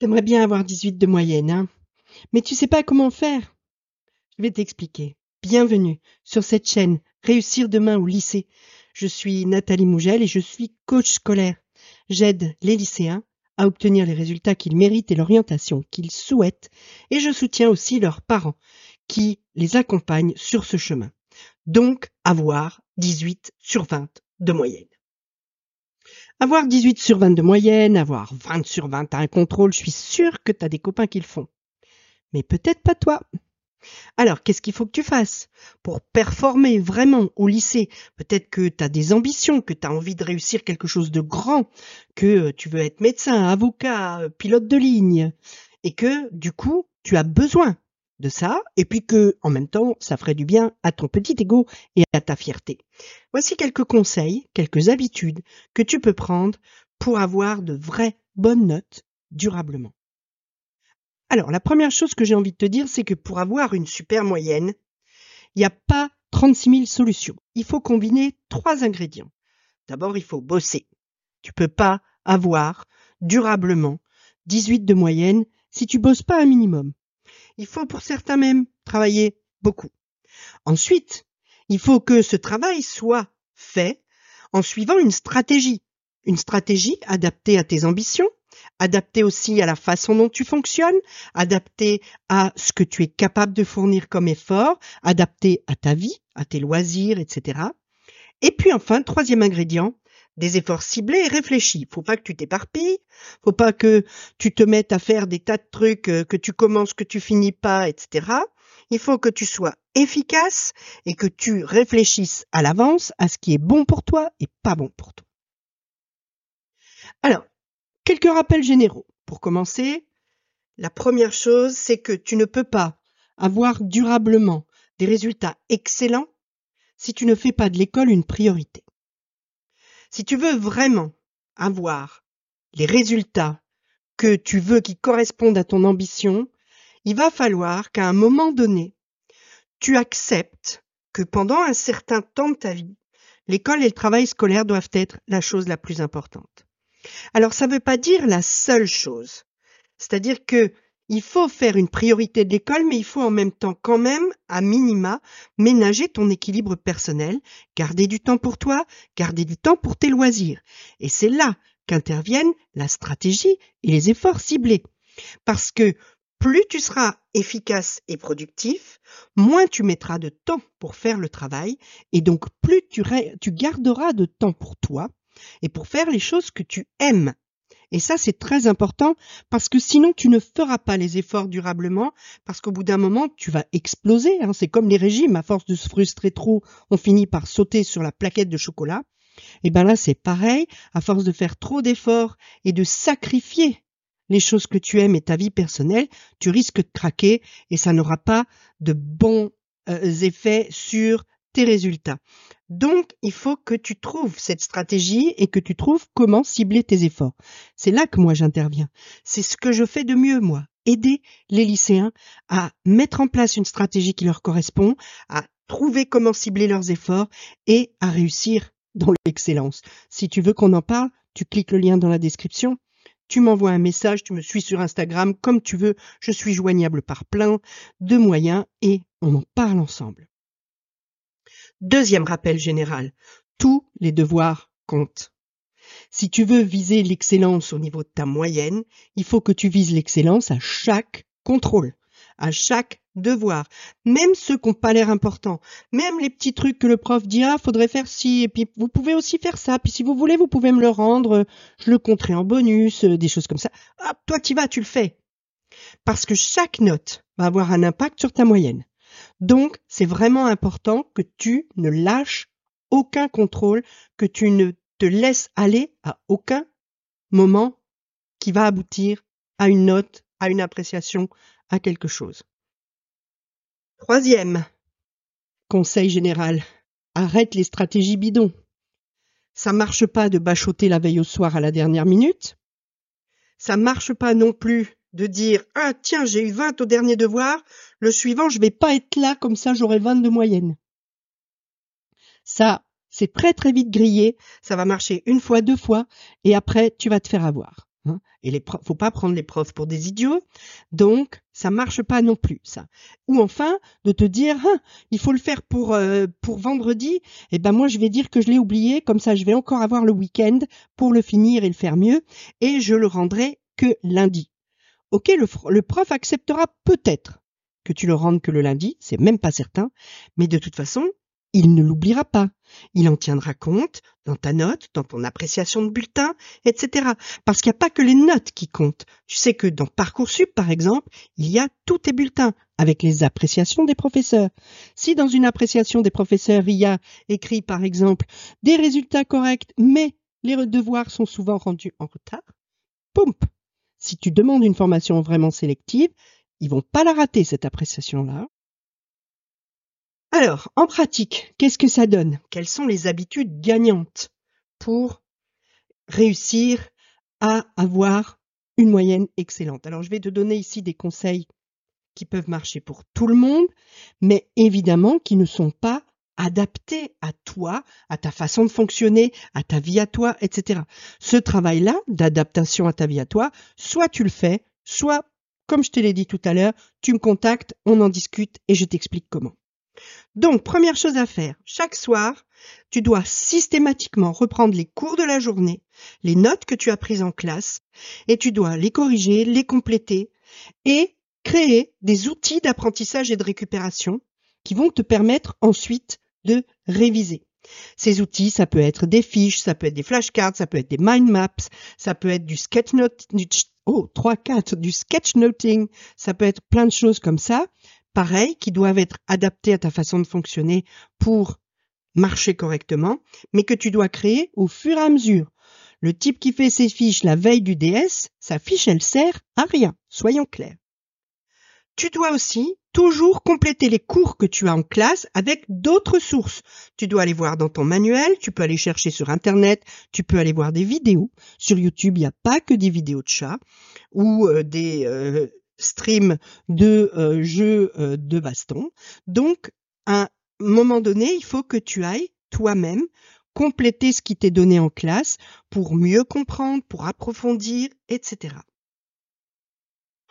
T'aimerais bien avoir 18 de moyenne, hein Mais tu sais pas comment faire. Je vais t'expliquer. Bienvenue sur cette chaîne Réussir demain au lycée. Je suis Nathalie Mougel et je suis coach scolaire. J'aide les lycéens à obtenir les résultats qu'ils méritent et l'orientation qu'ils souhaitent et je soutiens aussi leurs parents qui les accompagnent sur ce chemin. Donc avoir 18 sur 20 de moyenne. Avoir 18 sur 20 de moyenne, avoir 20 sur 20 à un contrôle, je suis sûre que tu as des copains qui le font. Mais peut-être pas toi. Alors, qu'est-ce qu'il faut que tu fasses pour performer vraiment au lycée? Peut-être que tu as des ambitions, que tu as envie de réussir quelque chose de grand, que tu veux être médecin, avocat, pilote de ligne, et que du coup, tu as besoin de ça, et puis que, en même temps, ça ferait du bien à ton petit ego et à ta fierté. Voici quelques conseils, quelques habitudes que tu peux prendre pour avoir de vraies bonnes notes durablement. Alors, la première chose que j'ai envie de te dire, c'est que pour avoir une super moyenne, il n'y a pas 36 000 solutions. Il faut combiner trois ingrédients. D'abord, il faut bosser. Tu peux pas avoir durablement 18 de moyenne si tu bosses pas un minimum. Il faut pour certains même travailler beaucoup. Ensuite, il faut que ce travail soit fait en suivant une stratégie. Une stratégie adaptée à tes ambitions, adaptée aussi à la façon dont tu fonctionnes, adaptée à ce que tu es capable de fournir comme effort, adaptée à ta vie, à tes loisirs, etc. Et puis enfin, troisième ingrédient, des efforts ciblés et réfléchis. Faut pas que tu t'éparpilles, faut pas que tu te mettes à faire des tas de trucs euh, que tu commences, que tu finis pas, etc. Il faut que tu sois efficace et que tu réfléchisses à l'avance à ce qui est bon pour toi et pas bon pour toi. Alors, quelques rappels généraux. Pour commencer, la première chose, c'est que tu ne peux pas avoir durablement des résultats excellents si tu ne fais pas de l'école une priorité. Si tu veux vraiment avoir les résultats que tu veux qui correspondent à ton ambition, il va falloir qu'à un moment donné, tu acceptes que pendant un certain temps de ta vie, l'école et le travail scolaire doivent être la chose la plus importante. Alors ça ne veut pas dire la seule chose. C'est-à-dire que il faut faire une priorité de l'école, mais il faut en même temps quand même, à minima, ménager ton équilibre personnel, garder du temps pour toi, garder du temps pour tes loisirs. Et c'est là qu'interviennent la stratégie et les efforts ciblés. Parce que plus tu seras efficace et productif, moins tu mettras de temps pour faire le travail, et donc plus tu, garderas de temps pour toi et pour faire les choses que tu aimes et ça, c'est très important parce que sinon, tu ne feras pas les efforts durablement parce qu'au bout d'un moment, tu vas exploser. Hein. C'est comme les régimes. À force de se frustrer trop, on finit par sauter sur la plaquette de chocolat. Et ben là, c'est pareil. À force de faire trop d'efforts et de sacrifier les choses que tu aimes et ta vie personnelle, tu risques de craquer et ça n'aura pas de bons euh, effets sur tes résultats. Donc, il faut que tu trouves cette stratégie et que tu trouves comment cibler tes efforts. C'est là que moi j'interviens. C'est ce que je fais de mieux, moi. Aider les lycéens à mettre en place une stratégie qui leur correspond, à trouver comment cibler leurs efforts et à réussir dans l'excellence. Si tu veux qu'on en parle, tu cliques le lien dans la description. Tu m'envoies un message, tu me suis sur Instagram, comme tu veux. Je suis joignable par plein de moyens et on en parle ensemble. Deuxième rappel général, tous les devoirs comptent. Si tu veux viser l'excellence au niveau de ta moyenne, il faut que tu vises l'excellence à chaque contrôle, à chaque devoir, même ceux qui n'ont pas l'air importants, même les petits trucs que le prof dit ah faudrait faire ci et puis vous pouvez aussi faire ça, puis si vous voulez vous pouvez me le rendre, je le compterai en bonus, euh, des choses comme ça. Ah, toi tu vas, tu le fais. Parce que chaque note va avoir un impact sur ta moyenne. Donc, c'est vraiment important que tu ne lâches aucun contrôle, que tu ne te laisses aller à aucun moment qui va aboutir à une note, à une appréciation, à quelque chose. Troisième conseil général, arrête les stratégies bidons. Ça marche pas de bachoter la veille au soir à la dernière minute. Ça marche pas non plus de dire ah tiens j'ai eu 20 au dernier devoir, le suivant je vais pas être là comme ça j'aurai 20 de moyenne. Ça c'est très très vite grillé, ça va marcher une fois, deux fois et après tu vas te faire avoir. Hein. Et les faut pas prendre les profs pour des idiots. Donc, ça marche pas non plus, ça. Ou enfin, de te dire, hein, il faut le faire pour, euh, pour vendredi. Eh ben, moi, je vais dire que je l'ai oublié. Comme ça, je vais encore avoir le week-end pour le finir et le faire mieux. Et je le rendrai que lundi. Ok, le, prof acceptera peut-être que tu le rendes que le lundi. C'est même pas certain. Mais de toute façon, il ne l'oubliera pas. Il en tiendra compte dans ta note, dans ton appréciation de bulletin, etc. Parce qu'il n'y a pas que les notes qui comptent. Tu sais que dans Parcoursup, par exemple, il y a tous tes bulletins avec les appréciations des professeurs. Si dans une appréciation des professeurs, il y a écrit, par exemple, des résultats corrects, mais les devoirs sont souvent rendus en retard, poum Si tu demandes une formation vraiment sélective, ils vont pas la rater, cette appréciation-là. Alors, en pratique, qu'est-ce que ça donne? Quelles sont les habitudes gagnantes pour réussir à avoir une moyenne excellente? Alors, je vais te donner ici des conseils qui peuvent marcher pour tout le monde, mais évidemment qui ne sont pas adaptés à toi, à ta façon de fonctionner, à ta vie à toi, etc. Ce travail-là d'adaptation à ta vie à toi, soit tu le fais, soit, comme je te l'ai dit tout à l'heure, tu me contactes, on en discute et je t'explique comment. Donc, première chose à faire, chaque soir, tu dois systématiquement reprendre les cours de la journée, les notes que tu as prises en classe, et tu dois les corriger, les compléter, et créer des outils d'apprentissage et de récupération qui vont te permettre ensuite de réviser. Ces outils, ça peut être des fiches, ça peut être des flashcards, ça peut être des mind maps, ça peut être du sketchnote, du, oh, 3, 4, du sketchnoting, ça peut être plein de choses comme ça pareils qui doivent être adaptés à ta façon de fonctionner pour marcher correctement, mais que tu dois créer au fur et à mesure. Le type qui fait ses fiches la veille du DS, sa fiche elle sert à rien, soyons clairs. Tu dois aussi toujours compléter les cours que tu as en classe avec d'autres sources. Tu dois aller voir dans ton manuel, tu peux aller chercher sur Internet, tu peux aller voir des vidéos. Sur YouTube, il n'y a pas que des vidéos de chats ou euh, des, euh, stream de euh, jeux de baston. Donc, à un moment donné, il faut que tu ailles toi-même compléter ce qui t'est donné en classe pour mieux comprendre, pour approfondir, etc.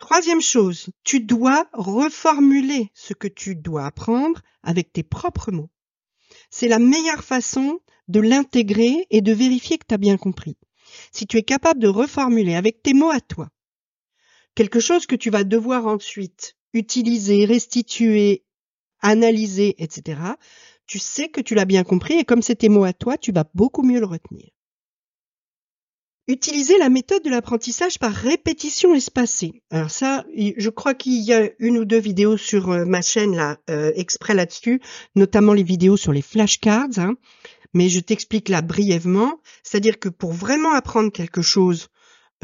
Troisième chose, tu dois reformuler ce que tu dois apprendre avec tes propres mots. C'est la meilleure façon de l'intégrer et de vérifier que tu as bien compris. Si tu es capable de reformuler avec tes mots à toi, quelque chose que tu vas devoir ensuite utiliser, restituer, analyser, etc., tu sais que tu l'as bien compris et comme c'est tes mots à toi, tu vas beaucoup mieux le retenir. Utiliser la méthode de l'apprentissage par répétition espacée. Alors ça, je crois qu'il y a une ou deux vidéos sur euh, ma chaîne là, euh, exprès là-dessus, notamment les vidéos sur les flashcards. Hein. mais je t'explique là brièvement. C'est-à-dire que pour vraiment apprendre quelque chose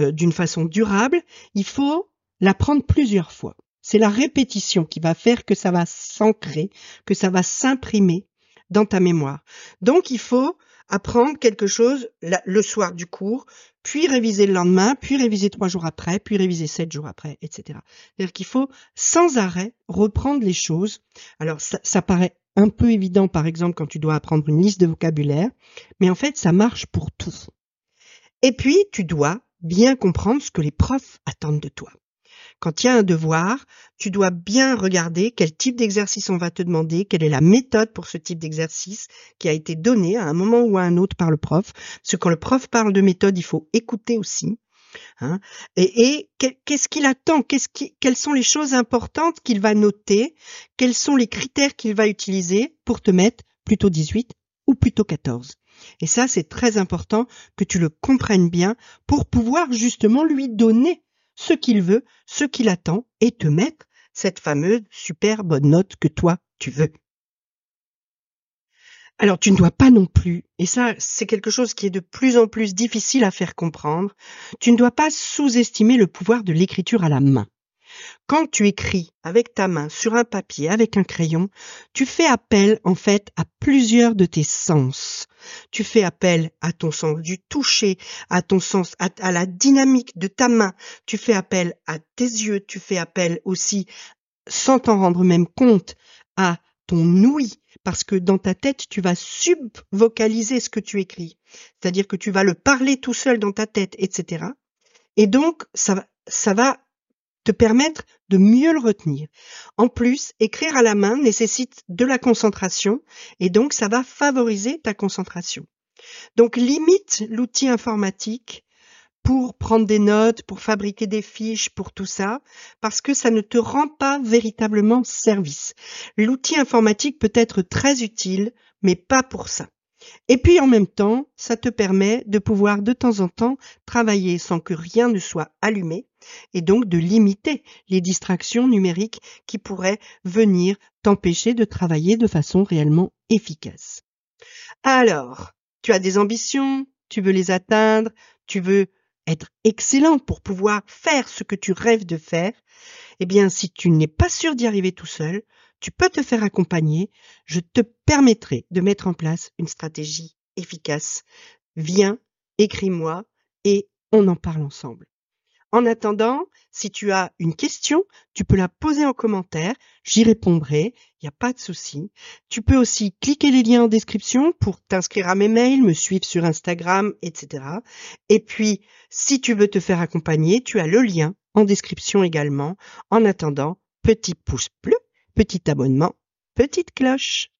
euh, d'une façon durable, il faut l'apprendre plusieurs fois. C'est la répétition qui va faire que ça va s'ancrer, que ça va s'imprimer dans ta mémoire. Donc il faut apprendre quelque chose le soir du cours, puis réviser le lendemain, puis réviser trois jours après, puis réviser sept jours après, etc. C'est-à-dire qu'il faut sans arrêt reprendre les choses. Alors ça, ça paraît un peu évident, par exemple, quand tu dois apprendre une liste de vocabulaire, mais en fait, ça marche pour tout. Et puis, tu dois bien comprendre ce que les profs attendent de toi. Quand il y a un devoir, tu dois bien regarder quel type d'exercice on va te demander, quelle est la méthode pour ce type d'exercice qui a été donné à un moment ou à un autre par le prof. Parce que quand le prof parle de méthode, il faut écouter aussi. Hein. et, qu'est-ce qu'il attend? Qu'est-ce Quelles sont les choses importantes qu'il va noter? Quels sont les critères qu'il va utiliser pour te mettre plutôt 18 ou plutôt 14 et ça, c'est très important que tu le comprennes bien pour pouvoir justement lui donner ce qu'il veut, ce qu'il attend et te mettre cette fameuse super bonne note que toi, tu veux. Alors tu ne dois pas non plus, et ça c'est quelque chose qui est de plus en plus difficile à faire comprendre, tu ne dois pas sous-estimer le pouvoir de l'écriture à la main. Quand tu écris avec ta main sur un papier, avec un crayon, tu fais appel en fait à plusieurs de tes sens. Tu fais appel à ton sens du toucher, à ton sens, à, la dynamique de ta main. Tu fais appel à tes yeux. Tu fais appel aussi, sans t'en rendre même compte, à ton ouïe, parce que dans ta tête, tu vas subvocaliser ce que tu écris. C'est-à-dire que tu vas le parler tout seul dans ta tête, etc. Et donc, ça, ça va te permettre de mieux le retenir. En plus, écrire à la main nécessite de la concentration et donc ça va favoriser ta concentration. Donc limite l'outil informatique pour prendre des notes, pour fabriquer des fiches, pour tout ça, parce que ça ne te rend pas véritablement service. L'outil informatique peut être très utile, mais pas pour ça. Et puis en même temps, ça te permet de pouvoir de temps en temps travailler sans que rien ne soit allumé et donc de limiter les distractions numériques qui pourraient venir t'empêcher de travailler de façon réellement efficace. Alors, tu as des ambitions, tu veux les atteindre, tu veux être excellent pour pouvoir faire ce que tu rêves de faire, eh bien, si tu n'es pas sûr d'y arriver tout seul, tu peux te faire accompagner. Je te permettrai de mettre en place une stratégie efficace. Viens, écris-moi et on en parle ensemble. En attendant, si tu as une question, tu peux la poser en commentaire, j'y répondrai, il n'y a pas de souci. Tu peux aussi cliquer les liens en description pour t'inscrire à mes mails, me suivre sur Instagram, etc. Et puis, si tu veux te faire accompagner, tu as le lien en description également. En attendant, petit pouce bleu, petit abonnement, petite cloche.